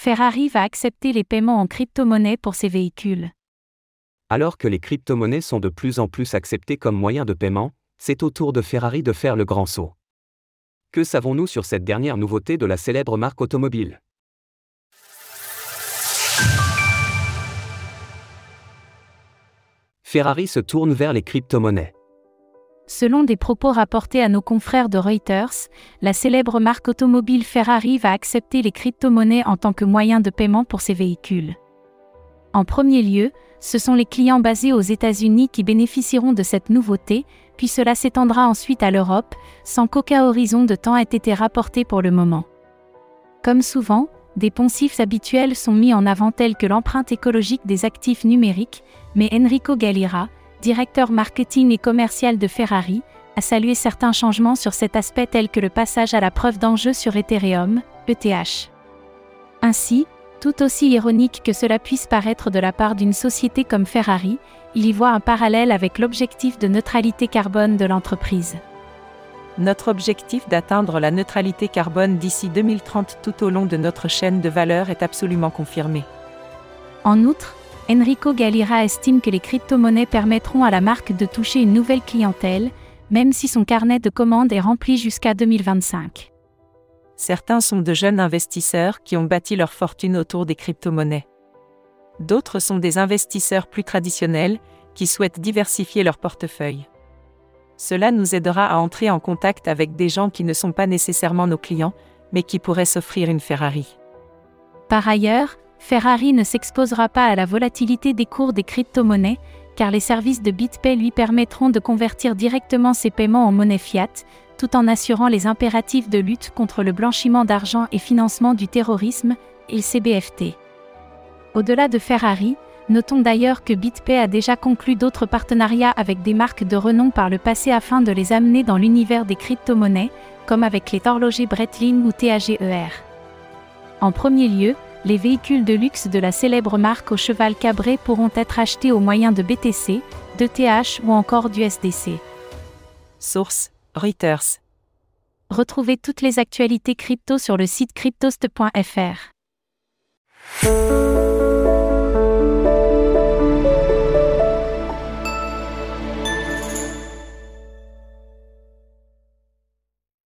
Ferrari va accepter les paiements en crypto-monnaie pour ses véhicules. Alors que les crypto-monnaies sont de plus en plus acceptées comme moyen de paiement, c'est au tour de Ferrari de faire le grand saut. Que savons-nous sur cette dernière nouveauté de la célèbre marque automobile? Ferrari se tourne vers les crypto-monnaies. Selon des propos rapportés à nos confrères de Reuters, la célèbre marque automobile Ferrari va accepter les crypto-monnaies en tant que moyen de paiement pour ses véhicules. En premier lieu, ce sont les clients basés aux États-Unis qui bénéficieront de cette nouveauté, puis cela s'étendra ensuite à l'Europe, sans qu'aucun horizon de temps ait été rapporté pour le moment. Comme souvent, des poncifs habituels sont mis en avant tels que l'empreinte écologique des actifs numériques, mais Enrico Galira, directeur marketing et commercial de Ferrari, a salué certains changements sur cet aspect tels que le passage à la preuve d'enjeu sur Ethereum, ETH. Ainsi, tout aussi ironique que cela puisse paraître de la part d'une société comme Ferrari, il y voit un parallèle avec l'objectif de neutralité carbone de l'entreprise. Notre objectif d'atteindre la neutralité carbone d'ici 2030 tout au long de notre chaîne de valeur est absolument confirmé. En outre, Enrico Galira estime que les crypto-monnaies permettront à la marque de toucher une nouvelle clientèle, même si son carnet de commandes est rempli jusqu'à 2025 certains sont de jeunes investisseurs qui ont bâti leur fortune autour des crypto-monnaies. D'autres sont des investisseurs plus traditionnels qui souhaitent diversifier leur portefeuille. Cela nous aidera à entrer en contact avec des gens qui ne sont pas nécessairement nos clients, mais qui pourraient s'offrir une Ferrari. Par ailleurs, Ferrari ne s'exposera pas à la volatilité des cours des crypto-monnaies, car les services de BitPay lui permettront de convertir directement ses paiements en monnaie fiat, tout en assurant les impératifs de lutte contre le blanchiment d'argent et financement du terrorisme, et CBFT. Au-delà de Ferrari, notons d'ailleurs que BitPay a déjà conclu d'autres partenariats avec des marques de renom par le passé afin de les amener dans l'univers des crypto-monnaies, comme avec les horlogers Breitling ou TAGER. En premier lieu, les véhicules de luxe de la célèbre marque au cheval cabré pourront être achetés au moyen de BTC, d'ETH ou encore d'USDC. Source Reuters. Retrouvez toutes les actualités crypto sur le site cryptost.fr.